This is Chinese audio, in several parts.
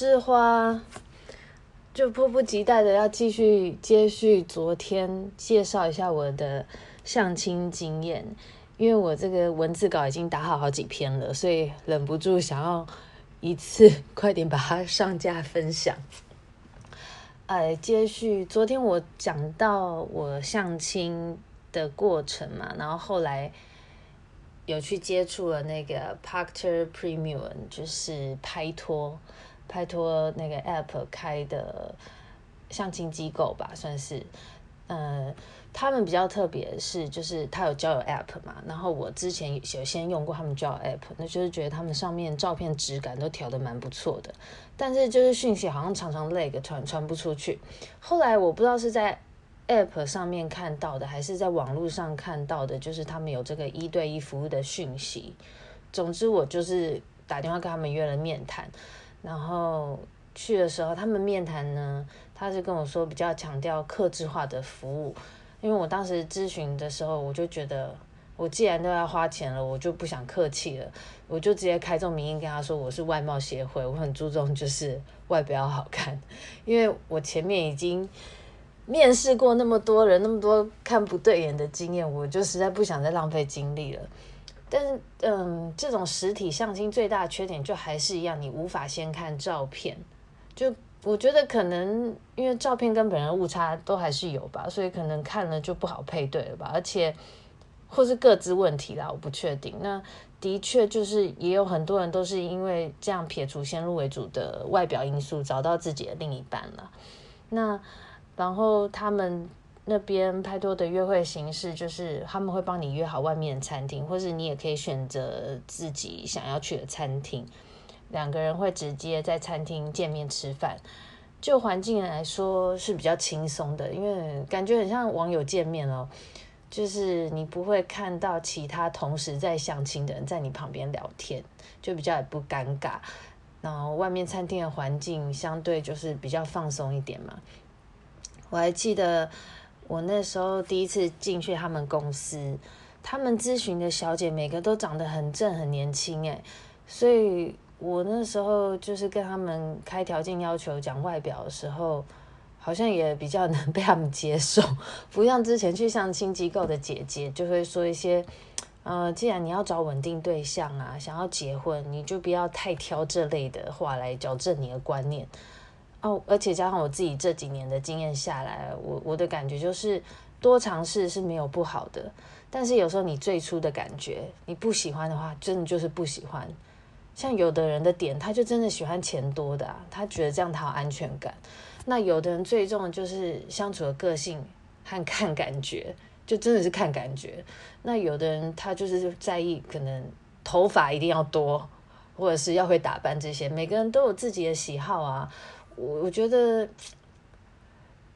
是花，就迫不及待的要继续接续昨天介绍一下我的相亲经验。因为我这个文字稿已经打好好几篇了，所以忍不住想要一次快点把它上架分享。哎，接续昨天我讲到我相亲的过程嘛，然后后来有去接触了那个 Partner Premium，就是拍拖拍拖那个 App 开的相亲机构吧，算是，嗯。他们比较特别是，就是他有交友 App 嘛，然后我之前有先用过他们交友 App，那就是觉得他们上面照片质感都调得蛮不错的，但是就是讯息好像常常 lag 传传不出去。后来我不知道是在 App 上面看到的，还是在网络上看到的，就是他们有这个一对一服务的讯息。总之我就是打电话跟他们约了面谈，然后去的时候他们面谈呢，他是跟我说比较强调客制化的服务。因为我当时咨询的时候，我就觉得，我既然都要花钱了，我就不想客气了，我就直接开宗明义跟他说，我是外貌协会，我很注重就是外表好看，因为我前面已经面试过那么多人，那么多看不对眼的经验，我就实在不想再浪费精力了。但是，嗯，这种实体相亲最大的缺点就还是一样，你无法先看照片，就。我觉得可能因为照片跟本人误差都还是有吧，所以可能看了就不好配对了吧，而且或是各自问题啦，我不确定。那的确就是也有很多人都是因为这样撇除先入为主的外表因素，找到自己的另一半了。那然后他们那边拍拖的约会形式就是他们会帮你约好外面的餐厅，或是你也可以选择自己想要去的餐厅。两个人会直接在餐厅见面吃饭，就环境来说是比较轻松的，因为感觉很像网友见面哦，就是你不会看到其他同时在相亲的人在你旁边聊天，就比较也不尴尬。然后外面餐厅的环境相对就是比较放松一点嘛。我还记得我那时候第一次进去他们公司，他们咨询的小姐每个都长得很正很年轻诶，所以。我那时候就是跟他们开条件要求讲外表的时候，好像也比较能被他们接受，不像之前去相亲机构的姐姐就会说一些，呃，既然你要找稳定对象啊，想要结婚，你就不要太挑这类的话来矫正你的观念哦。而且加上我自己这几年的经验下来，我我的感觉就是多尝试是没有不好的，但是有时候你最初的感觉你不喜欢的话，真的就是不喜欢。像有的人的点，他就真的喜欢钱多的，他觉得这样他有安全感。那有的人最重的就是相处的个性和看感觉，就真的是看感觉。那有的人他就是在意可能头发一定要多，或者是要会打扮这些。每个人都有自己的喜好啊，我我觉得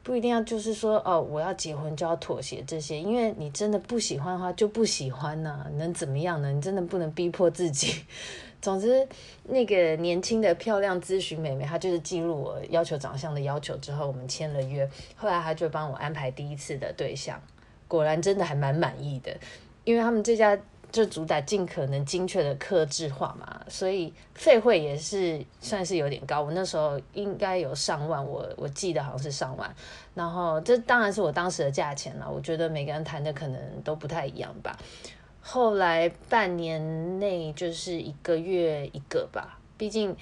不一定要就是说哦，我要结婚就要妥协这些，因为你真的不喜欢的话就不喜欢呐，能怎么样呢？你真的不能逼迫自己。总之，那个年轻的漂亮咨询美眉，她就是记录我要求长相的要求之后，我们签了约。后来她就帮我安排第一次的对象，果然真的还蛮满意的。因为他们这家就主打尽可能精确的克制化嘛，所以费会也是算是有点高。我那时候应该有上万，我我记得好像是上万。然后这当然是我当时的价钱了，我觉得每个人谈的可能都不太一样吧。后来半年内就是一个月一个吧，毕竟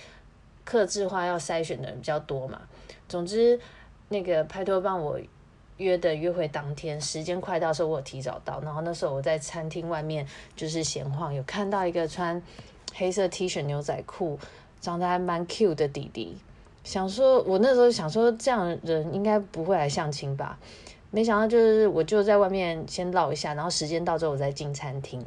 克制化要筛选的人比较多嘛。总之，那个拍拖帮我约的约会当天，时间快到的时候，我提早到。然后那时候我在餐厅外面就是闲晃，有看到一个穿黑色 T 恤牛仔裤，长得还蛮 cute 的弟弟。想说，我那时候想说，这样人应该不会来相亲吧。没想到就是我就在外面先唠一下，然后时间到之后我再进餐厅，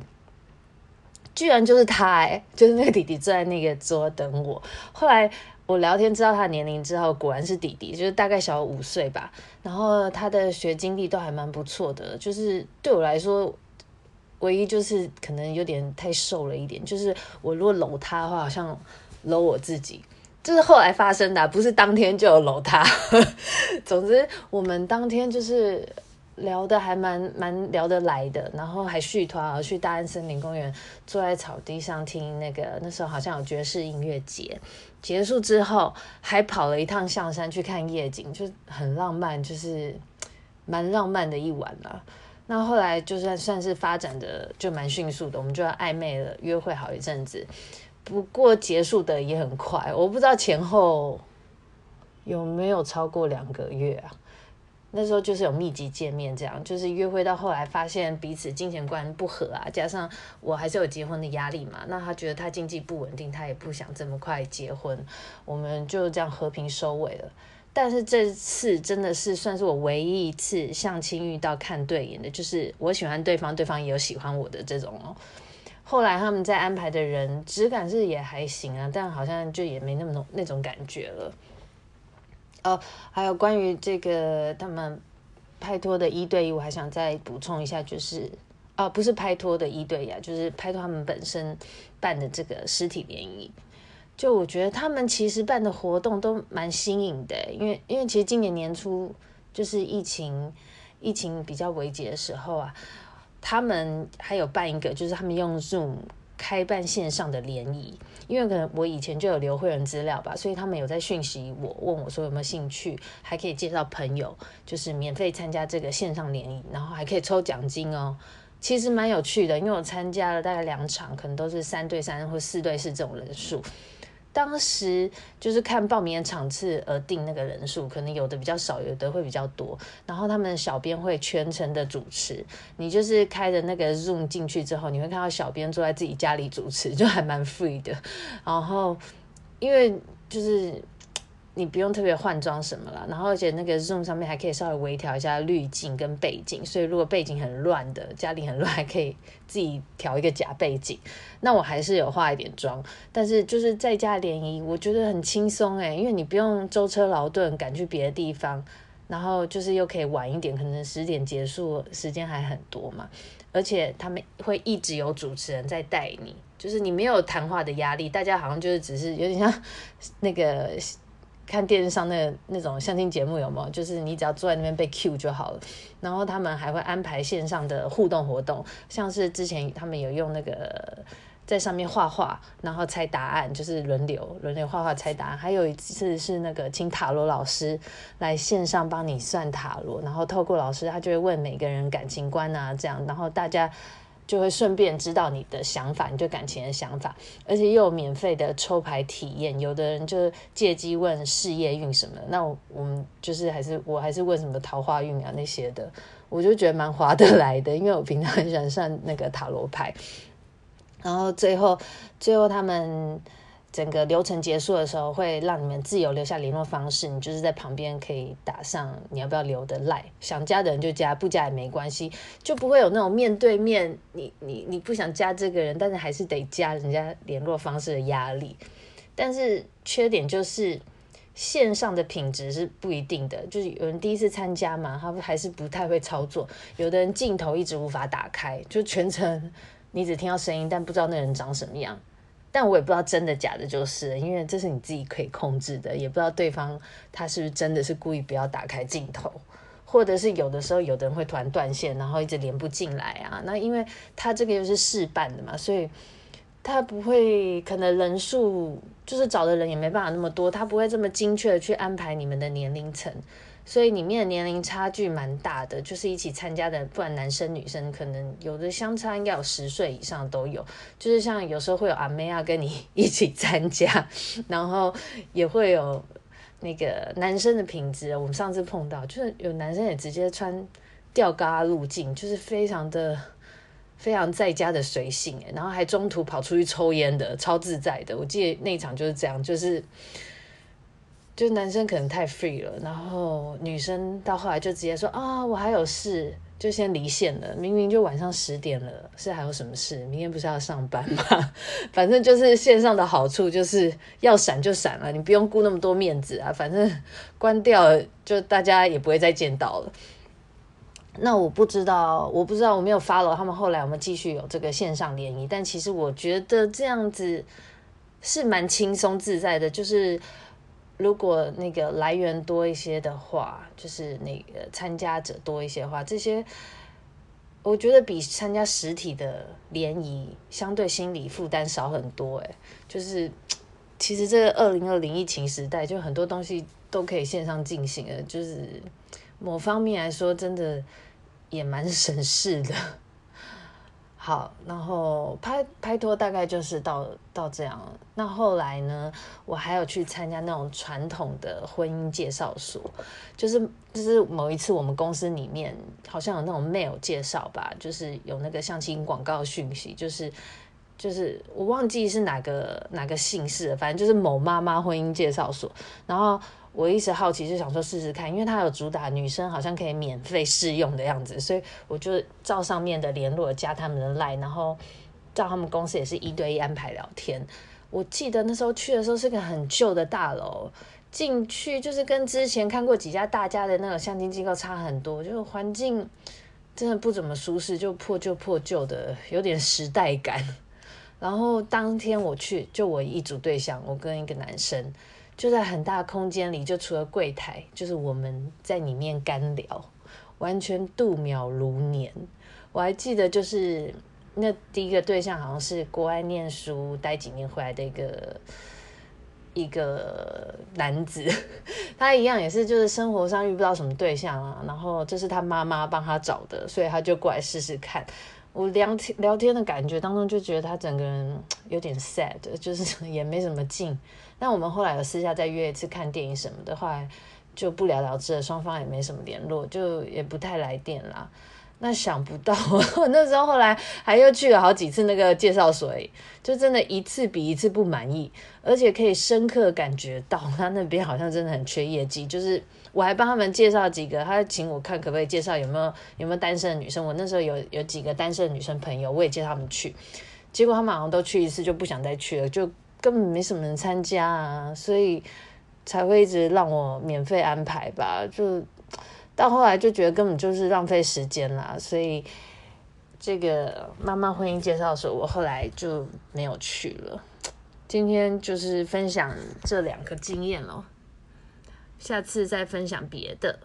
居然就是他哎、就是那个弟弟坐在那个桌等我。后来我聊天知道他年龄之后，果然是弟弟，就是大概小五岁吧。然后他的学经历都还蛮不错的，就是对我来说。唯一就是可能有点太瘦了一点，就是我如果搂他的话，好像搂我自己，这是后来发生的，不是当天就有搂他。总之，我们当天就是聊的还蛮蛮聊得来的，然后还续团而去大安森林公园，坐在草地上听那个那时候好像有爵士音乐节，结束之后还跑了一趟象山去看夜景，就很浪漫，就是蛮浪漫的一晚了。那后来就算算是发展的就蛮迅速的，我们就要暧昧了，约会好一阵子。不过结束的也很快，我不知道前后有没有超过两个月啊。那时候就是有密集见面，这样就是约会到后来发现彼此金钱观不合啊，加上我还是有结婚的压力嘛。那他觉得他经济不稳定，他也不想这么快结婚，我们就这样和平收尾了。但是这次真的是算是我唯一一次相亲遇到看对眼的，就是我喜欢对方，对方也有喜欢我的这种哦。后来他们在安排的人质感是也还行啊，但好像就也没那么那那种感觉了。哦，还有关于这个他们拍拖的一对一，我还想再补充一下，就是哦，不是拍拖的一对一啊，就是拍拖他们本身办的这个实体联谊。就我觉得他们其实办的活动都蛮新颖的，因为因为其实今年年初就是疫情疫情比较危急的时候啊，他们还有办一个，就是他们用 Zoom 开办线上的联谊，因为可能我以前就有留会员资料吧，所以他们有在讯息我问我说有没有兴趣，还可以介绍朋友，就是免费参加这个线上联谊，然后还可以抽奖金哦，其实蛮有趣的，因为我参加了大概两场，可能都是三对三或四对四这种人数。当时就是看报名的场次而定那个人数，可能有的比较少，有的会比较多。然后他们小编会全程的主持，你就是开着那个 Zoom 进去之后，你会看到小编坐在自己家里主持，就还蛮 free 的。然后因为就是。你不用特别换装什么了，然后而且那个 Zoom 上面还可以稍微微调一下滤镜跟背景，所以如果背景很乱的，家里很乱，还可以自己调一个假背景。那我还是有化一点妆，但是就是在家联谊，我觉得很轻松诶，因为你不用舟车劳顿赶去别的地方，然后就是又可以晚一点，可能十点结束，时间还很多嘛。而且他们会一直有主持人在带你，就是你没有谈话的压力，大家好像就是只是有点像 那个。看电视上那那种相亲节目有没有？就是你只要坐在那边被 cue 就好了。然后他们还会安排线上的互动活动，像是之前他们有用那个在上面画画，然后猜答案，就是轮流轮流画画猜答案。还有一次是那个请塔罗老师来线上帮你算塔罗，然后透过老师他就会问每个人感情观啊这样，然后大家。就会顺便知道你的想法，你对感情的想法，而且又有免费的抽牌体验。有的人就借机问事业运什么，那我，我们就是还是我还是问什么桃花运啊那些的，我就觉得蛮划得来的，因为我平常很喜欢算那个塔罗牌。然后最后，最后他们。整个流程结束的时候，会让你们自由留下联络方式，你就是在旁边可以打上你要不要留的赖，想加的人就加，不加也没关系，就不会有那种面对面你你你不想加这个人，但是还是得加人家联络方式的压力。但是缺点就是线上的品质是不一定的，就是有人第一次参加嘛，他还是不太会操作，有的人镜头一直无法打开，就全程 你只听到声音，但不知道那人长什么样。但我也不知道真的假的，就是因为这是你自己可以控制的，也不知道对方他是不是真的是故意不要打开镜头，或者是有的时候有的人会突然断线，然后一直连不进来啊。那因为他这个又是试办的嘛，所以他不会可能人数就是找的人也没办法那么多，他不会这么精确的去安排你们的年龄层。所以里面的年龄差距蛮大的，就是一起参加的，不管男生女生，可能有的相差应该有十岁以上都有。就是像有时候会有阿妹啊跟你 一起参加，然后也会有那个男生的品质。我们上次碰到，就是有男生也直接穿吊嘎入镜，就是非常的非常在家的随性，然后还中途跑出去抽烟的，超自在的。我记得那一场就是这样，就是。就男生可能太 free 了，然后女生到后来就直接说啊，我还有事，就先离线了。明明就晚上十点了，是还有什么事？明天不是要上班吗？反正就是线上的好处就是要闪就闪了，你不用顾那么多面子啊。反正关掉，就大家也不会再见到了。那我不知道，我不知道，我没有 follow 他们后来有没有继续有这个线上联谊。但其实我觉得这样子是蛮轻松自在的，就是。如果那个来源多一些的话，就是那个参加者多一些的话，这些我觉得比参加实体的联谊相对心理负担少很多。哎，就是其实这个二零二零疫情时代，就很多东西都可以线上进行了，就是某方面来说，真的也蛮省事的。好，然后拍拍拖大概就是到到这样。那后来呢，我还有去参加那种传统的婚姻介绍所，就是就是某一次我们公司里面好像有那种 mail 介绍吧，就是有那个相亲广告讯息，就是就是我忘记是哪个哪个姓氏了，反正就是某妈妈婚姻介绍所，然后。我一直好奇，就想说试试看，因为他有主打女生好像可以免费试用的样子，所以我就照上面的联络加他们的 line，然后照他们公司也是一对一安排聊天。我记得那时候去的时候是个很旧的大楼，进去就是跟之前看过几家大家的那种相亲机构差很多，就是环境真的不怎么舒适，就破旧破旧的，有点时代感。然后当天我去，就我一组对象，我跟一个男生。就在很大空间里，就除了柜台，就是我们在里面干聊，完全度秒如年。我还记得，就是那第一个对象好像是国外念书待几年回来的一个一个男子，他一样也是就是生活上遇不到什么对象啊，然后这是他妈妈帮他找的，所以他就过来试试看。我聊天聊天的感觉当中，就觉得他整个人有点 sad，就是 也没什么劲。但我们后来有私下再约一次看电影什么的，后来就不了了之了，双方也没什么联络，就也不太来电了。那想不到，我 那时候后来还又去了好几次那个介绍所，就真的一次比一次不满意，而且可以深刻感觉到他那边好像真的很缺业绩，就是。我还帮他们介绍几个，他请我看可不可以介绍有没有有没有单身的女生。我那时候有有几个单身的女生朋友，我也接他们去。结果他们好像都去一次就不想再去了，就根本没什么人参加啊，所以才会一直让我免费安排吧。就到后来就觉得根本就是浪费时间啦，所以这个妈妈婚姻介绍所我后来就没有去了。今天就是分享这两个经验咯。下次再分享别的。